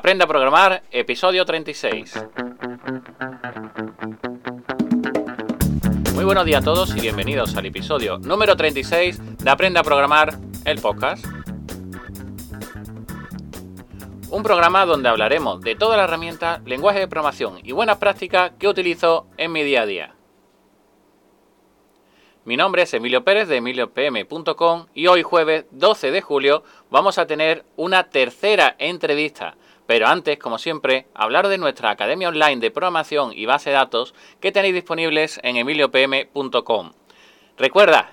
Aprenda a programar, episodio 36. Muy buenos días a todos y bienvenidos al episodio número 36 de Aprenda a programar, el podcast. Un programa donde hablaremos de todas las herramientas, lenguaje de programación y buenas prácticas que utilizo en mi día a día. Mi nombre es Emilio Pérez de emiliopm.com y hoy jueves 12 de julio vamos a tener una tercera entrevista. Pero antes, como siempre, hablar de nuestra academia online de programación y base de datos que tenéis disponibles en emiliopm.com. Recuerda,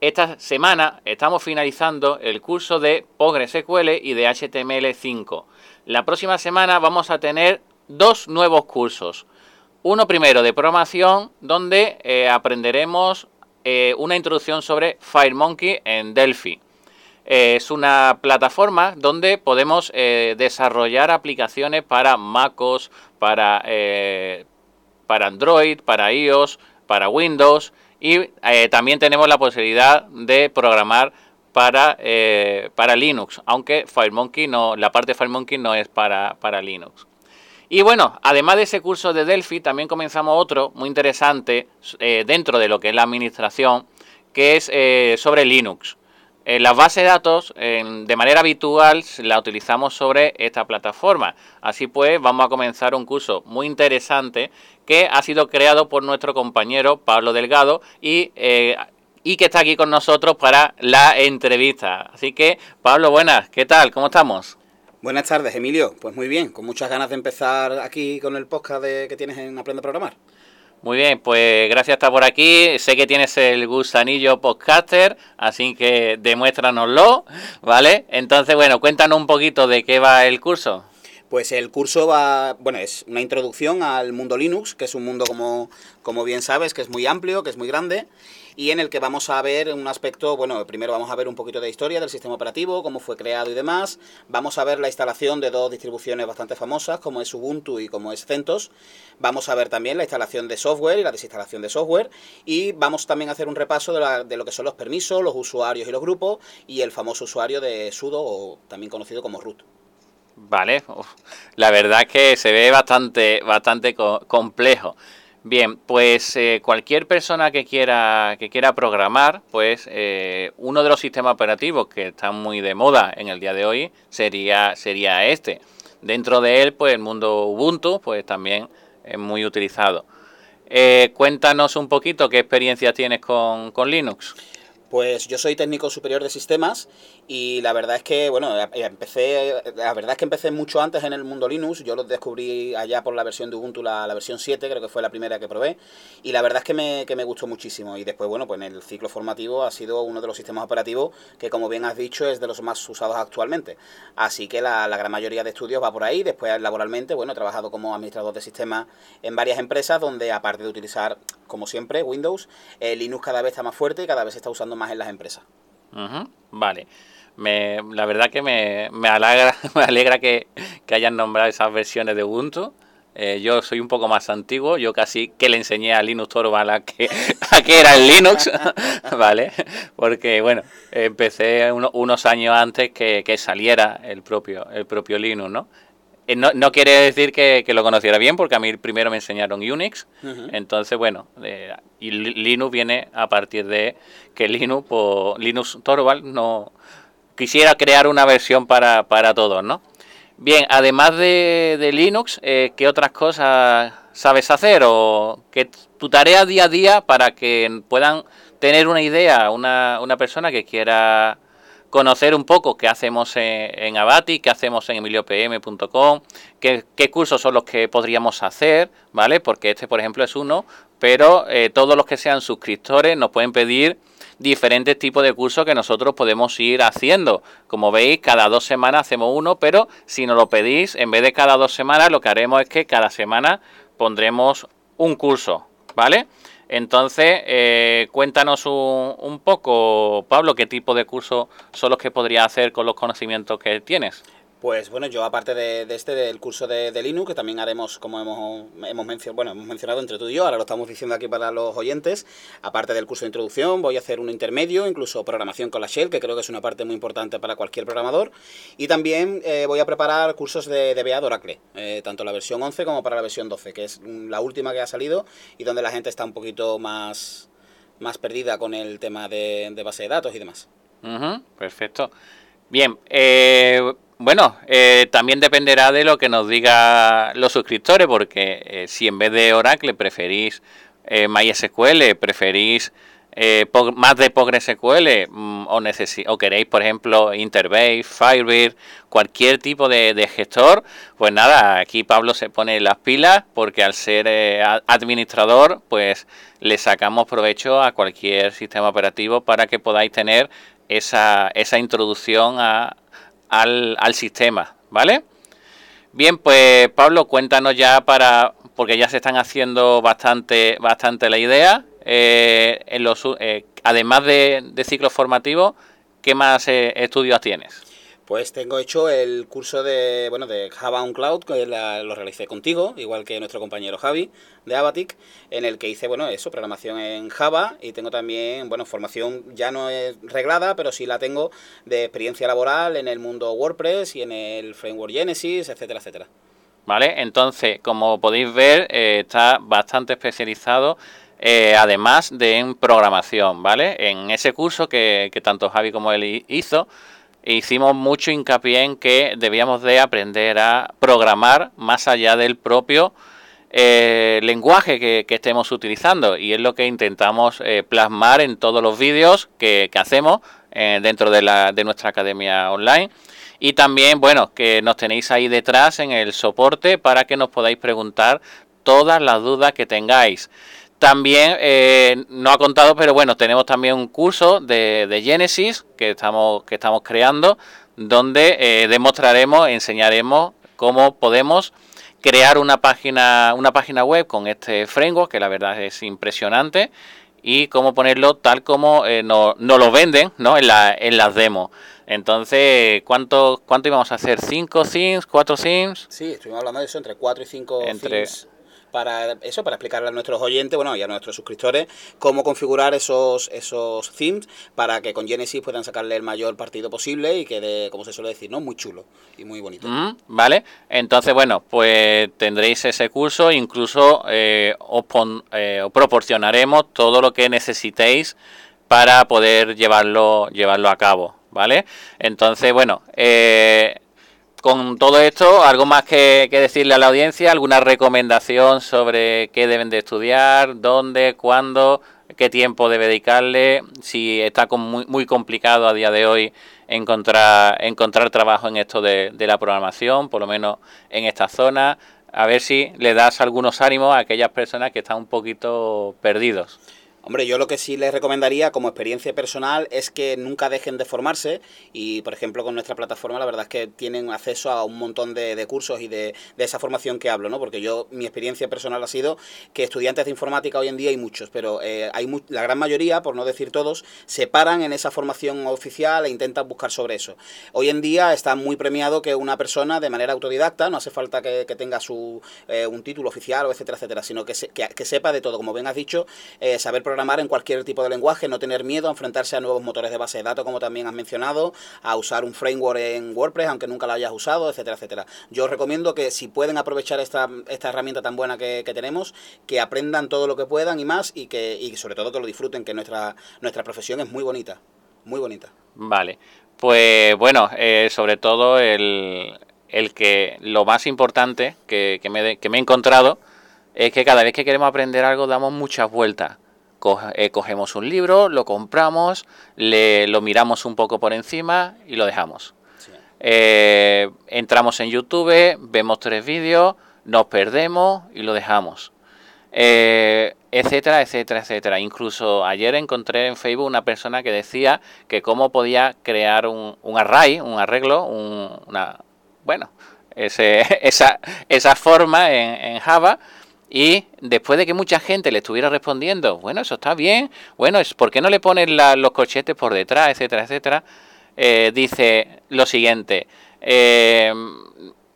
esta semana estamos finalizando el curso de PostgreSQL y de HTML5. La próxima semana vamos a tener dos nuevos cursos. Uno primero de programación, donde eh, aprenderemos eh, una introducción sobre FireMonkey en Delphi. Eh, es una plataforma donde podemos eh, desarrollar aplicaciones para MacOS, para, para Android, para iOS, para Windows y también tenemos la posibilidad de programar para, para Linux, aunque FireMonkey no, la parte de FireMonkey no es para, para Linux. Y bueno, además de ese curso de Delphi, también comenzamos otro muy interesante eh, dentro de lo que es la administración, que es eh, sobre Linux. Eh, las bases de datos, de manera habitual, la utilizamos sobre esta plataforma. Así pues, vamos a comenzar un curso muy interesante que ha sido creado por nuestro compañero Pablo Delgado y, y que está aquí con nosotros para la entrevista. Así que, Pablo, buenas, ¿qué tal? ¿Cómo estamos? Buenas tardes, Emilio. Pues muy bien, con muchas ganas de empezar aquí con el podcast de, que tienes en Aprende a Programar. Muy bien, pues gracias estar por aquí. Sé que tienes el gusanillo podcaster, así que demuéstranoslo, ¿vale? Entonces, bueno, cuéntanos un poquito de qué va el curso. Pues el curso va, bueno, es una introducción al mundo Linux, que es un mundo como, como bien sabes, que es muy amplio, que es muy grande y en el que vamos a ver un aspecto, bueno, primero vamos a ver un poquito de historia del sistema operativo, cómo fue creado y demás, vamos a ver la instalación de dos distribuciones bastante famosas, como es Ubuntu y como es CentOS, vamos a ver también la instalación de software y la desinstalación de software, y vamos también a hacer un repaso de, lo que son los permisos, los usuarios y los grupos, y el famoso usuario de sudo, o también conocido como root. Vale, la verdad es que se ve bastante, bastante complejo. Bien, pues eh, cualquier persona que quiera, que quiera programar, pues eh, uno de los sistemas operativos que están muy de moda en el día de hoy sería, sería este. Dentro de él, pues el mundo Ubuntu, pues también es muy utilizado. Eh, cuéntanos un poquito qué experiencia tienes con, con Linux. Pues yo soy técnico superior de sistemas y la verdad es que, bueno, empecé, la verdad es que empecé mucho antes en el mundo Linux, yo lo descubrí allá por la versión de Ubuntu, la, versión 7, creo que fue la primera que probé, y la verdad es que me, que me gustó muchísimo. Y después, bueno, pues en el ciclo formativo ha sido uno de los sistemas operativos que, como bien has dicho, es de los más usados actualmente. Así que la, gran mayoría de estudios va por ahí, después laboralmente, bueno, he trabajado como administrador de sistemas en varias empresas donde, aparte de utilizar, como siempre, Windows, eh, Linux cada vez está más fuerte y cada vez se está usando más en las empresas. Vale. Me, la verdad que me, me alegra, me alegra que, hayan nombrado esas versiones de Ubuntu. Eh, yo soy un poco más antiguo, yo casi que le enseñé a Linux Torvald a que, a que era el Linux, ¿vale? Porque, bueno, empecé unos años antes que, que, saliera el propio, el propio Linux, ¿no? Eh, no, no, quiere decir que, lo conociera bien, porque a mí primero me enseñaron Unix. Entonces, bueno, y Linux viene a partir de que Linux, por, Linux Torvald no quisiera crear una versión para, para todos, ¿no? Bien, además de, Linux, eh, ¿qué otras cosas sabes hacer? O que tu tarea día a día para que puedan tener una idea, una, una persona que quiera conocer un poco qué hacemos en, Abati, qué hacemos en emiliopm.com, qué, qué, cursos son los que podríamos hacer, ¿vale? Porque este, por ejemplo, es uno, pero eh, todos los que sean suscriptores nos pueden pedir diferentes tipos de cursos que nosotros podemos ir haciendo. Como veis, cada dos semanas hacemos uno, pero si nos lo pedís, en vez de cada dos semanas, lo que haremos es que cada semana pondremos un curso, ¿vale? Entonces, eh, cuéntanos un, poco, Pablo, qué tipo de cursos son los que podrías hacer con los conocimientos que tienes. Pues bueno, yo aparte de, este, del curso de, Linux, que también haremos, como hemos, hemos, mencionado, bueno, hemos mencionado entre tú y yo, ahora lo estamos diciendo aquí para los oyentes, aparte del curso de introducción, voy a hacer un intermedio, incluso programación con la Shell, que creo que es una parte muy importante para cualquier programador, y también eh, voy a preparar cursos de DBA de Oracle, eh, tanto la versión 11 como para la versión 12, que es la última que ha salido y donde la gente está un poquito más, más perdida con el tema de, base de datos y demás. perfecto. Bien, eh, bueno, eh, también dependerá de lo que nos diga los suscriptores, porque eh, si en vez de Oracle preferís eh, MySQL, preferís más de PostgreSQL mm, o, o queréis, por ejemplo, Interbase, Firebird, cualquier tipo de, gestor, pues nada, aquí Pablo se pone las pilas porque al ser administrador, pues le sacamos provecho a cualquier sistema operativo para que podáis tener esa, esa introducción a al, al sistema, ¿vale? Bien, pues Pablo, cuéntanos ya para, porque ya se están haciendo bastante, bastante la idea, eh, en los, eh, además de, ciclos formativos, ¿qué más eh, estudios tienes? Pues tengo hecho el curso de, bueno, de Java on Cloud, que lo realicé contigo, igual que nuestro compañero Javi de Abatic, en el que hice, bueno, eso, programación en Java y tengo también, bueno, formación ya no es reglada, pero sí la tengo de experiencia laboral en el mundo WordPress y en el framework Genesis, etcétera, etcétera. Vale, entonces, como podéis ver, eh, está bastante especializado eh, además de en programación, ¿vale? En ese curso que, que tanto Javi como él hizo, hicimos mucho hincapié en que debíamos de aprender a programar más allá del propio eh, lenguaje que, estemos utilizando. Y es lo que intentamos eh, plasmar en todos los vídeos que, hacemos eh, dentro de, la, de nuestra academia online. Y también bueno que nos tenéis ahí detrás en el soporte para que nos podáis preguntar todas las dudas que tengáis también eh, no ha contado, pero bueno, tenemos también un curso de, de Genesis que estamos, que estamos creando, donde eh, demostraremos, enseñaremos cómo podemos crear una página, una página web con este framework, que la verdad es impresionante, y cómo ponerlo tal como eh, nos, lo venden ¿no? en, la, en las demos. Entonces, ¿cuánto, ¿cuánto íbamos a hacer? ¿Cinco themes? ¿Cuatro themes? Sí, estuvimos hablando de eso, entre cuatro y cinco entre, para eso, para explicarle a nuestros oyentes, bueno, y a nuestros suscriptores, cómo configurar esos, esos themes para que con Genesis puedan sacarle el mayor partido posible y quede, como se suele decir, ¿no? Muy chulo y muy bonito. Mm, vale, entonces, bueno, pues tendréis ese curso, incluso eh, os, eh, os proporcionaremos todo lo que necesitéis para poder llevarlo, llevarlo a cabo, ¿vale? Entonces, bueno, eh, con todo esto, ¿algo más que, decirle a la audiencia? ¿Alguna recomendación sobre qué deben de estudiar, dónde, cuándo, qué tiempo debe dedicarle? Si está muy, muy complicado a día de hoy encontrar, encontrar trabajo en esto de, de la programación, por lo menos en esta zona. A ver si le das algunos ánimos a aquellas personas que están un poquito perdidos. Hombre, yo lo que sí les recomendaría como experiencia personal es que nunca dejen de formarse y, por ejemplo, con nuestra plataforma la verdad es que tienen acceso a un montón de, cursos y de, esa formación que hablo, ¿no? Porque yo, mi experiencia personal ha sido que estudiantes de informática hoy en día hay muchos, pero eh, hay la gran mayoría, por no decir todos, se paran en esa formación oficial e intentan buscar sobre eso. Hoy en día está muy premiado que una persona de manera autodidacta, no hace falta que, tenga su, eh, un título oficial o etcétera, etcétera, sino que, que, sepa de todo, como bien has dicho, eh, saber programar programar en cualquier tipo de lenguaje, no tener miedo a enfrentarse a nuevos motores de base de datos, como también has mencionado, a usar un framework en WordPress, aunque nunca lo hayas usado, etcétera, etcétera. Yo recomiendo que si pueden aprovechar esta, esta herramienta tan buena que, tenemos, que aprendan todo lo que puedan y más, y que y sobre todo que lo disfruten, que nuestra, nuestra profesión es muy bonita, muy bonita. Vale, pues bueno, eh, sobre todo el, el que lo más importante que, que, me, que me he encontrado es que cada vez que queremos aprender algo damos muchas vueltas. Eh, cogemos un libro, lo compramos, le, lo miramos un poco por encima y lo dejamos. Eh, entramos en YouTube, vemos tres vídeos, nos perdemos y lo dejamos. Eh, etcétera, etcétera, etcétera. Incluso ayer encontré en Facebook una persona que decía que cómo podía crear un, un array, un arreglo, una, bueno, ese, esa, esa forma en, en Java y después de que mucha gente le estuviera respondiendo, bueno, eso está bien, bueno, ¿por qué no le ponen los corchetes por detrás, etcétera, etcétera? Eh, dice lo siguiente, eh,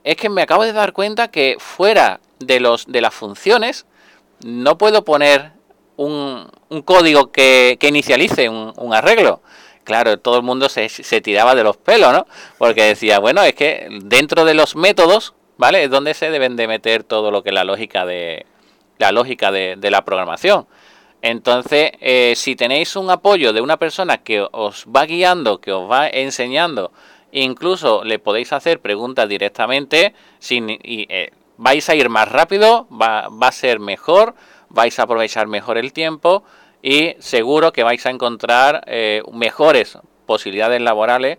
es que me acabo de dar cuenta que fuera de, los, de las funciones no puedo poner un, un código que, que inicialice un, un, arreglo. Claro, todo el mundo se, se tiraba de los pelos, ¿no? Porque decía, bueno, es que dentro de los métodos, ¿vale? Es donde se deben de meter todo lo que es la lógica de la lógica de, la programación. Entonces, eh, si tenéis un apoyo de una persona que os va guiando, que os va enseñando, incluso le podéis hacer preguntas directamente, sin, y, eh, vais a ir más rápido, va, va, a ser mejor, vais a aprovechar mejor el tiempo y seguro que vais a encontrar eh, mejores posibilidades laborales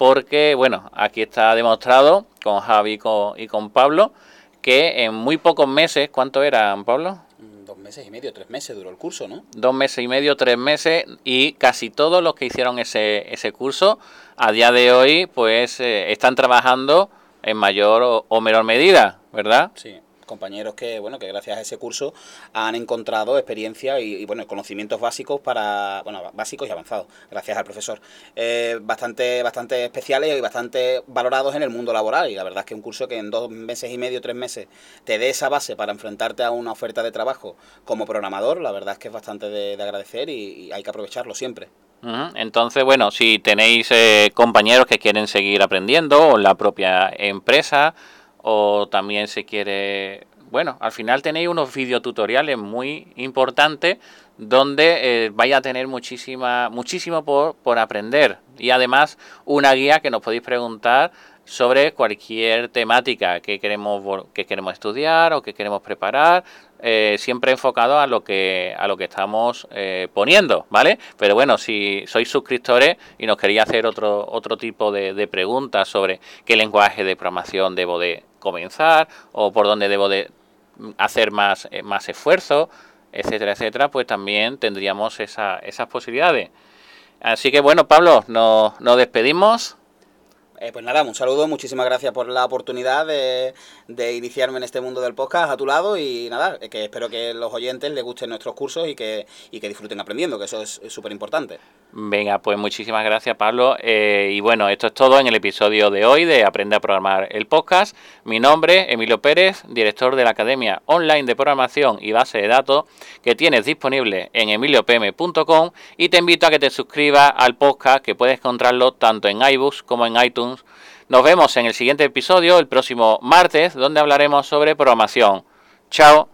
porque, bueno, aquí está demostrado con Javi y con, Pablo que en muy pocos meses, ¿cuánto eran, Pablo? dos meses y medio, tres meses duró el curso, ¿no? Dos meses y medio, tres meses y casi todos los que hicieron ese, ese curso a día de hoy pues eh, están trabajando en mayor o, o menor medida, ¿verdad? Sí compañeros que bueno que gracias a ese curso han encontrado experiencia y, bueno conocimientos básicos para bueno básicos y avanzados gracias al profesor. Eh, bastante bastante especiales y bastante valorados en el mundo laboral y la verdad es que un curso que en dos meses y medio tres meses te dé esa base para enfrentarte a una oferta de trabajo como programador la verdad es que es bastante de, de agradecer y, y hay que aprovecharlo siempre. Entonces, bueno, si tenéis eh, compañeros que quieren seguir aprendiendo o la propia empresa o también se quiere... Bueno, al final tenéis unos videotutoriales muy importantes donde eh, vais a tener muchísima, muchísimo por, por aprender. Y además una guía que nos podéis preguntar sobre cualquier temática que queremos que queremos estudiar o que queremos preparar eh, siempre enfocado a lo que a lo que estamos eh, poniendo vale pero bueno si sois suscriptores y nos queréis hacer otro otro tipo de, preguntas sobre qué lenguaje de programación debo de comenzar o por dónde debo de hacer más eh, más esfuerzo etcétera etcétera pues también tendríamos esa, esas posibilidades. Así que bueno Pablo nos, nos despedimos eh, pues nada, un saludo, muchísimas gracias por la oportunidad de, de, iniciarme en este mundo del podcast a tu lado y nada, que espero que los oyentes les gusten nuestros cursos y que, y que disfruten aprendiendo, que eso es súper importante. Venga, pues muchísimas gracias Pablo. Eh, y bueno, esto es todo en el episodio de hoy de Aprende a Programar el podcast. Mi nombre, Emilio Pérez, director de la Academia Online de Programación y Base de Datos, que tienes disponible en emiliopm.com y te invito a que te suscribas al podcast que puedes encontrarlo tanto en iBooks como en iTunes nos vemos en el siguiente episodio, el próximo martes, donde hablaremos sobre programación. Chao.